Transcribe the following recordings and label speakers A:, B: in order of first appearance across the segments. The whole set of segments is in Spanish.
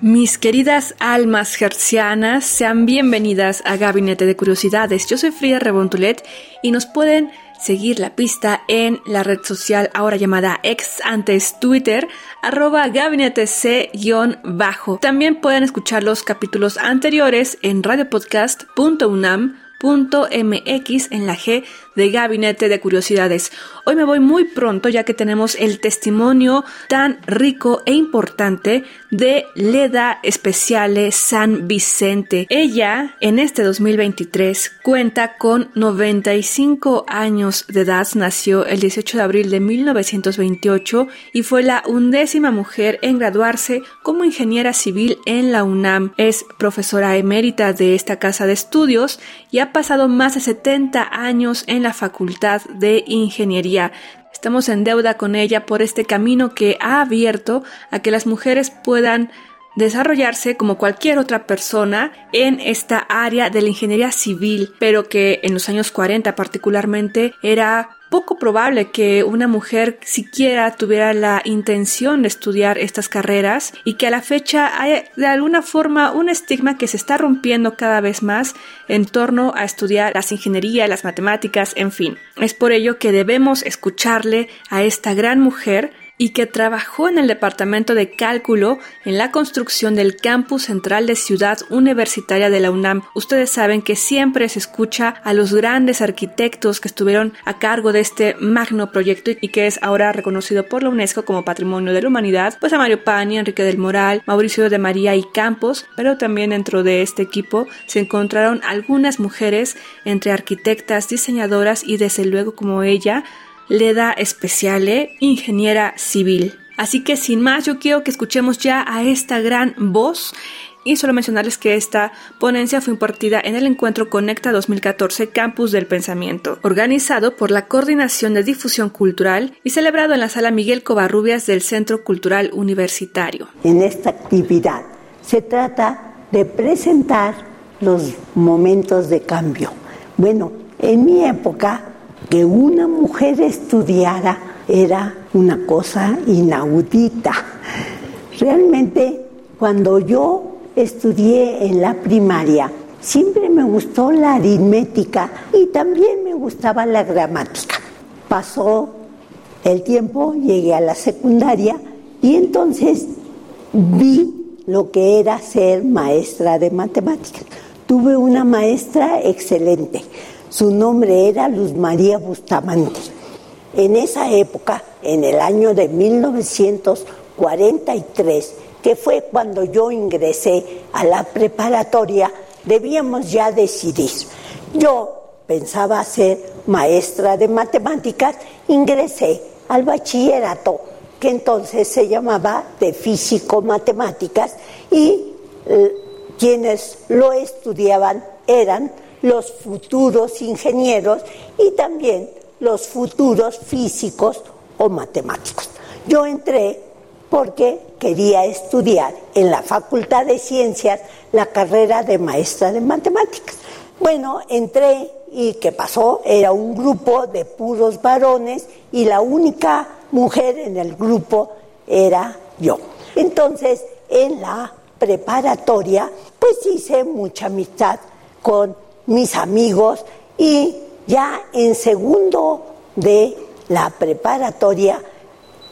A: Mis queridas almas hercianas, sean bienvenidas a Gabinete de Curiosidades. Yo soy Frida Rebontulet y nos pueden seguir la pista en la red social ahora llamada ex antes Twitter, arroba gabinete c-bajo. También pueden escuchar los capítulos anteriores en radiopodcast.unam.mx en la G de Gabinete de Curiosidades. Hoy me voy muy pronto ya que tenemos el testimonio tan rico e importante de Leda Especiale San Vicente. Ella en este 2023 cuenta con 95 años de edad, nació el 18 de abril de 1928 y fue la undécima mujer en graduarse como ingeniera civil en la UNAM. Es profesora emérita de esta casa de estudios y ha pasado más de 70 años en la Facultad de Ingeniería. Estamos en deuda con ella por este camino que ha abierto a que las mujeres puedan desarrollarse como cualquier otra persona en esta área de la ingeniería civil, pero que en los años 40 particularmente era poco probable que una mujer siquiera tuviera la intención de estudiar estas carreras y que a la fecha hay de alguna forma un estigma que se está rompiendo cada vez más en torno a estudiar las ingenierías, las matemáticas, en fin. Es por ello que debemos escucharle a esta gran mujer y que trabajó en el Departamento de Cálculo en la construcción del campus central de Ciudad Universitaria de la UNAM. Ustedes saben que siempre se escucha a los grandes arquitectos que estuvieron a cargo de este magno proyecto y que es ahora reconocido por la UNESCO como Patrimonio de la Humanidad, pues a Mario Pani, Enrique del Moral, Mauricio de María y Campos, pero también dentro de este equipo se encontraron algunas mujeres entre arquitectas, diseñadoras y desde luego como ella, Leda Especiale, ingeniera civil. Así que sin más, yo quiero que escuchemos ya a esta gran voz y solo mencionarles que esta ponencia fue impartida en el encuentro Conecta 2014 Campus del Pensamiento, organizado por la Coordinación de Difusión Cultural y celebrado en la sala Miguel Covarrubias del Centro Cultural Universitario.
B: En esta actividad se trata de presentar los momentos de cambio. Bueno, en mi época que una mujer estudiara era una cosa inaudita. Realmente, cuando yo estudié en la primaria, siempre me gustó la aritmética y también me gustaba la gramática. Pasó el tiempo, llegué a la secundaria y entonces vi lo que era ser maestra de matemáticas. Tuve una maestra excelente su nombre era Luz María Bustamante. En esa época, en el año de 1943, que fue cuando yo ingresé a la preparatoria, debíamos ya decidir. Yo pensaba ser maestra de matemáticas, ingresé al bachillerato, que entonces se llamaba de físico-matemáticas, y eh, quienes lo estudiaban eran los futuros ingenieros y también los futuros físicos o matemáticos. Yo entré porque quería estudiar en la Facultad de Ciencias la carrera de maestra de matemáticas. Bueno, entré y ¿qué pasó? Era un grupo de puros varones y la única mujer en el grupo era yo. Entonces, en la preparatoria, pues hice mucha amistad con mis amigos y ya en segundo de la preparatoria,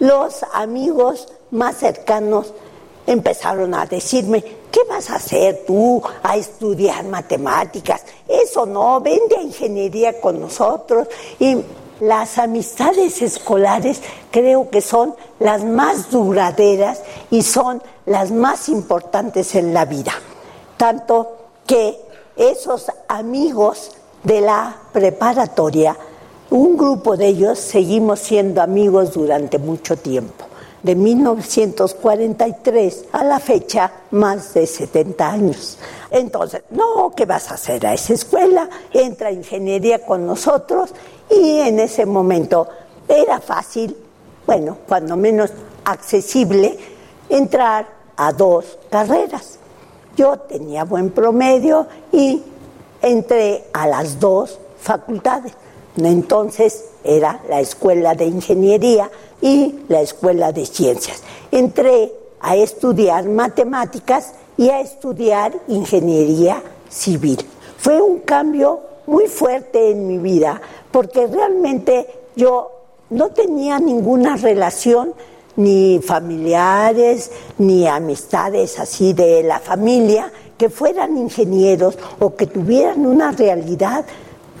B: los amigos más cercanos empezaron a decirme, ¿qué vas a hacer tú a estudiar matemáticas? Eso no, vende a ingeniería con nosotros. Y las amistades escolares creo que son las más duraderas y son las más importantes en la vida. Tanto que esos amigos de la preparatoria, un grupo de ellos seguimos siendo amigos durante mucho tiempo. de 1943 a la fecha, más de 70 años. Entonces, no, ¿qué vas a hacer a esa escuela? Entra ingeniería con nosotros y en ese momento era fácil, bueno, cuando menos accesible, entrar a dos carreras. Yo tenía buen promedio y entré a las dos facultades. Entonces era la escuela de ingeniería y la escuela de ciencias. Entré a estudiar matemáticas y a estudiar ingeniería civil. Fue un cambio muy fuerte en mi vida porque realmente yo no tenía ninguna relación ni familiares ni amistades así de la familia que fueran ingenieros o que tuvieran una realidad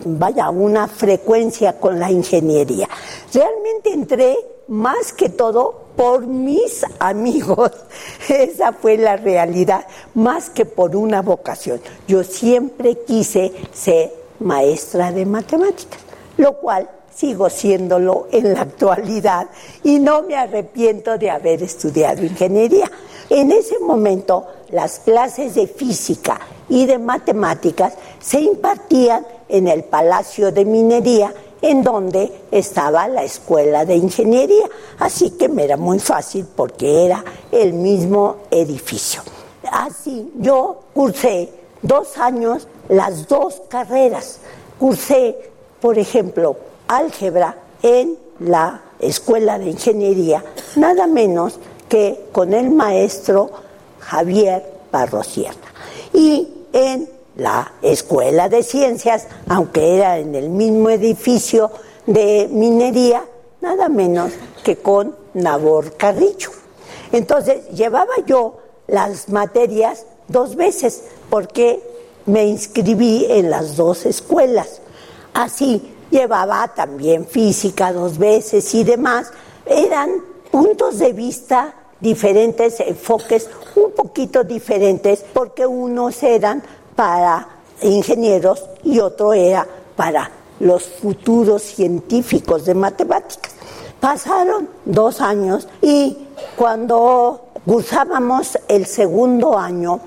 B: vaya, una frecuencia con la ingeniería. Realmente entré más que todo por mis amigos. Esa fue la realidad, más que por una vocación. Yo siempre quise ser maestra de matemáticas, lo cual sigo siéndolo en la actualidad y no me arrepiento de haber estudiado ingeniería. En ese momento las clases de física y de matemáticas se impartían en el Palacio de Minería, en donde estaba la Escuela de Ingeniería. Así que me era muy fácil porque era el mismo edificio. Así yo cursé dos años las dos carreras. Cursé, por ejemplo, álgebra en la Escuela de Ingeniería, nada menos que con el maestro Javier Barrosierra. Y en la Escuela de Ciencias, aunque era en el mismo edificio de minería, nada menos que con Nabor Carrillo. Entonces llevaba yo las materias dos veces porque me inscribí en las dos escuelas. Así llevaba también física dos veces y demás. Eran puntos de vista diferentes, enfoques un poquito diferentes, porque unos eran para ingenieros y otro era para los futuros científicos de matemáticas. Pasaron dos años y cuando cursábamos el segundo año,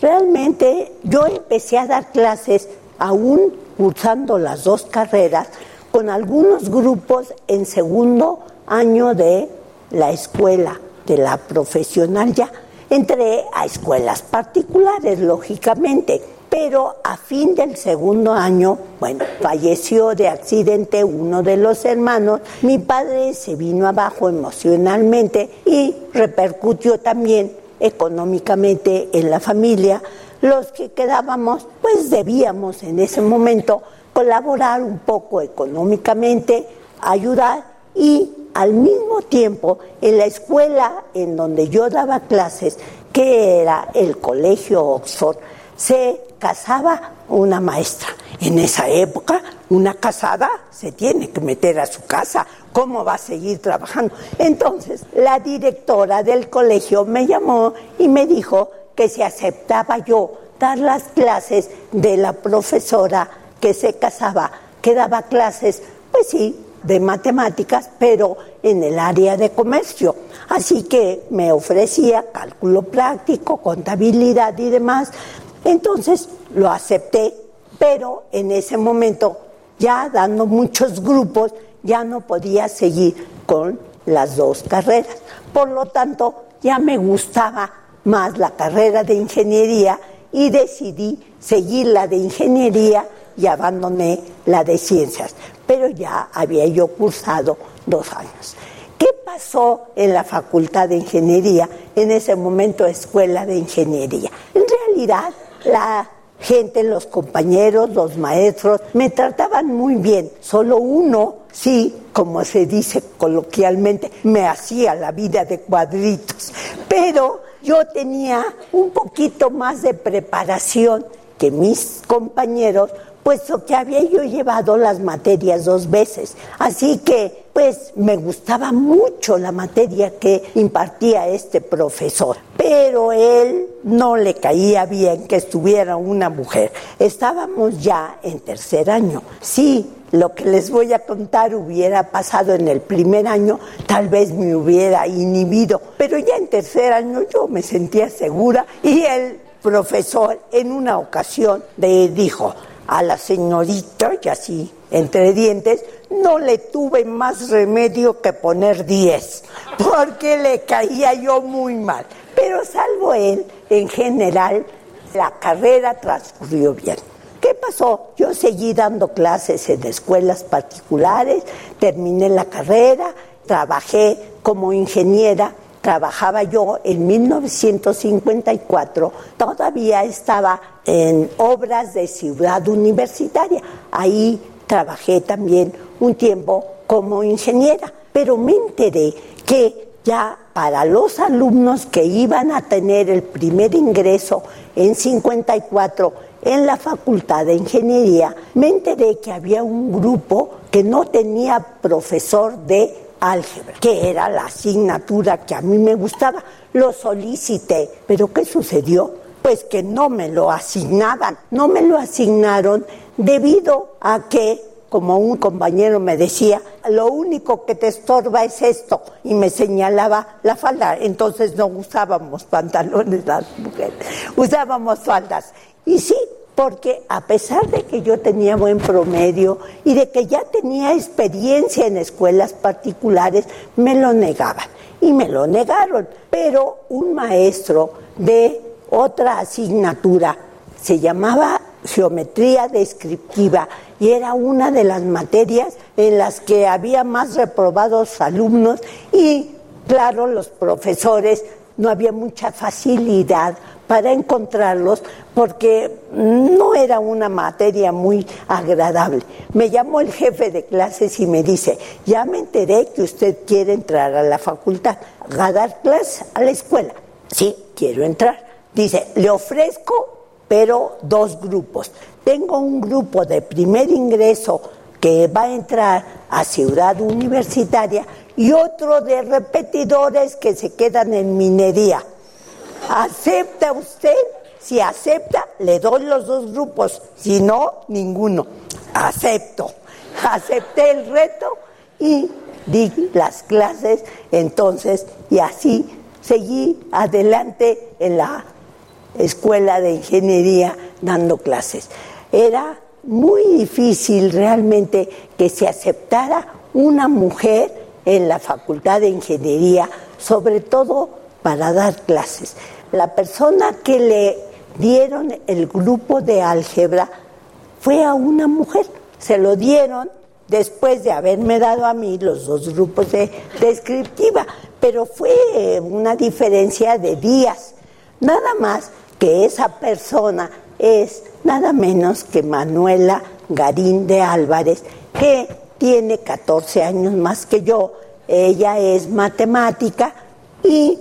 B: realmente yo empecé a dar clases aún cursando las dos carreras con algunos grupos en segundo año de la escuela, de la profesional ya Entré a escuelas particulares, lógicamente, pero a fin del segundo año, bueno, falleció de accidente uno de los hermanos, mi padre se vino abajo emocionalmente y repercutió también económicamente en la familia. Los que quedábamos, pues debíamos en ese momento colaborar un poco económicamente, ayudar y al mismo tiempo en la escuela en donde yo daba clases, que era el Colegio Oxford, se casaba una maestra. En esa época, una casada se tiene que meter a su casa. ¿Cómo va a seguir trabajando? Entonces, la directora del colegio me llamó y me dijo que si aceptaba yo dar las clases de la profesora que se casaba, que daba clases, pues sí, de matemáticas, pero en el área de comercio. Así que me ofrecía cálculo práctico, contabilidad y demás. Entonces lo acepté, pero en ese momento, ya dando muchos grupos, ya no podía seguir con las dos carreras. Por lo tanto, ya me gustaba más la carrera de ingeniería y decidí seguir la de ingeniería y abandoné la de ciencias pero ya había yo cursado dos años. ¿Qué pasó en la Facultad de Ingeniería, en ese momento Escuela de Ingeniería? En realidad, la gente, los compañeros, los maestros, me trataban muy bien. Solo uno, sí, como se dice coloquialmente, me hacía la vida de cuadritos. Pero yo tenía un poquito más de preparación que mis compañeros puesto que había yo llevado las materias dos veces. Así que pues me gustaba mucho la materia que impartía este profesor, pero él no le caía bien que estuviera una mujer. Estábamos ya en tercer año. Sí, lo que les voy a contar hubiera pasado en el primer año, tal vez me hubiera inhibido, pero ya en tercer año yo me sentía segura y el profesor en una ocasión le dijo a la señorita, y así entre dientes, no le tuve más remedio que poner 10, porque le caía yo muy mal. Pero salvo él, en general, la carrera transcurrió bien. ¿Qué pasó? Yo seguí dando clases en escuelas particulares, terminé la carrera, trabajé como ingeniera, trabajaba yo en 1954, todavía estaba en obras de ciudad universitaria. Ahí trabajé también un tiempo como ingeniera, pero me enteré que ya para los alumnos que iban a tener el primer ingreso en 54 en la Facultad de Ingeniería, me enteré que había un grupo que no tenía profesor de álgebra, que era la asignatura que a mí me gustaba. Lo solicité, pero ¿qué sucedió? Pues que no me lo asignaban, no me lo asignaron debido a que, como un compañero me decía, lo único que te estorba es esto, y me señalaba la falda. Entonces no usábamos pantalones las mujeres, usábamos faldas. Y sí, porque a pesar de que yo tenía buen promedio y de que ya tenía experiencia en escuelas particulares, me lo negaban. Y me lo negaron. Pero un maestro de otra asignatura se llamaba geometría descriptiva y era una de las materias en las que había más reprobados alumnos y claro los profesores no había mucha facilidad para encontrarlos porque no era una materia muy agradable. Me llamó el jefe de clases y me dice, ya me enteré que usted quiere entrar a la facultad, a dar clases a la escuela. Sí, quiero entrar. Dice, le ofrezco pero dos grupos. Tengo un grupo de primer ingreso que va a entrar a Ciudad Universitaria y otro de repetidores que se quedan en minería. ¿Acepta usted? Si acepta, le doy los dos grupos, si no, ninguno. Acepto. Acepté el reto y di las clases entonces y así seguí adelante en la escuela de ingeniería dando clases. Era muy difícil realmente que se aceptara una mujer en la facultad de ingeniería, sobre todo para dar clases. La persona que le dieron el grupo de álgebra fue a una mujer, se lo dieron después de haberme dado a mí los dos grupos de descriptiva, pero fue una diferencia de días. Nada más que esa persona es nada menos que Manuela Garín de Álvarez, que tiene 14 años más que yo. Ella es matemática y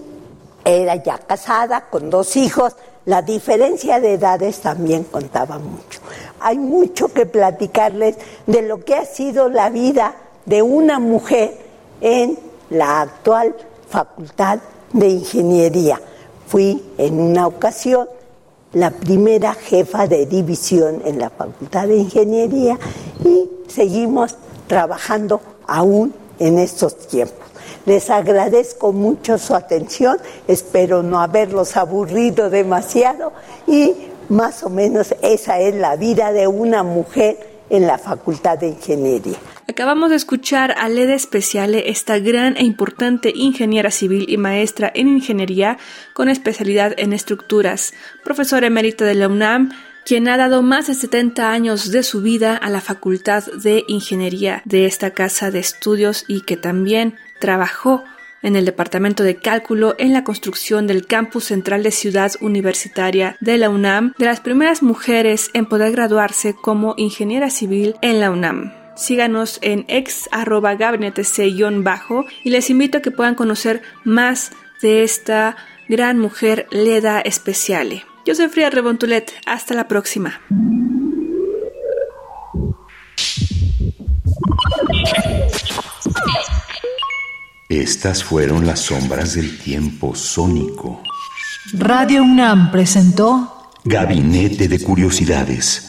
B: era ya casada con dos hijos. La diferencia de edades también contaba mucho. Hay mucho que platicarles de lo que ha sido la vida de una mujer en la actual Facultad de Ingeniería. Fui en una ocasión la primera jefa de división en la Facultad de Ingeniería y seguimos trabajando aún en estos tiempos. Les agradezco mucho su atención, espero no haberlos aburrido demasiado y más o menos esa es la vida de una mujer en la Facultad de Ingeniería.
A: Acabamos de escuchar a Leda Especiale, esta gran e importante ingeniera civil y maestra en ingeniería con especialidad en estructuras, profesora emérita de la UNAM, quien ha dado más de 70 años de su vida a la Facultad de Ingeniería de esta casa de estudios y que también trabajó en el Departamento de Cálculo en la construcción del campus central de Ciudad Universitaria de la UNAM, de las primeras mujeres en poder graduarse como ingeniera civil en la UNAM. Síganos en ex arroba bajo y les invito a que puedan conocer más de esta gran mujer Leda Especiale. Yo soy Fría Rebontulet. Hasta la próxima.
C: Estas fueron las sombras del tiempo sónico.
D: Radio UNAM presentó
C: Gabinete de Curiosidades.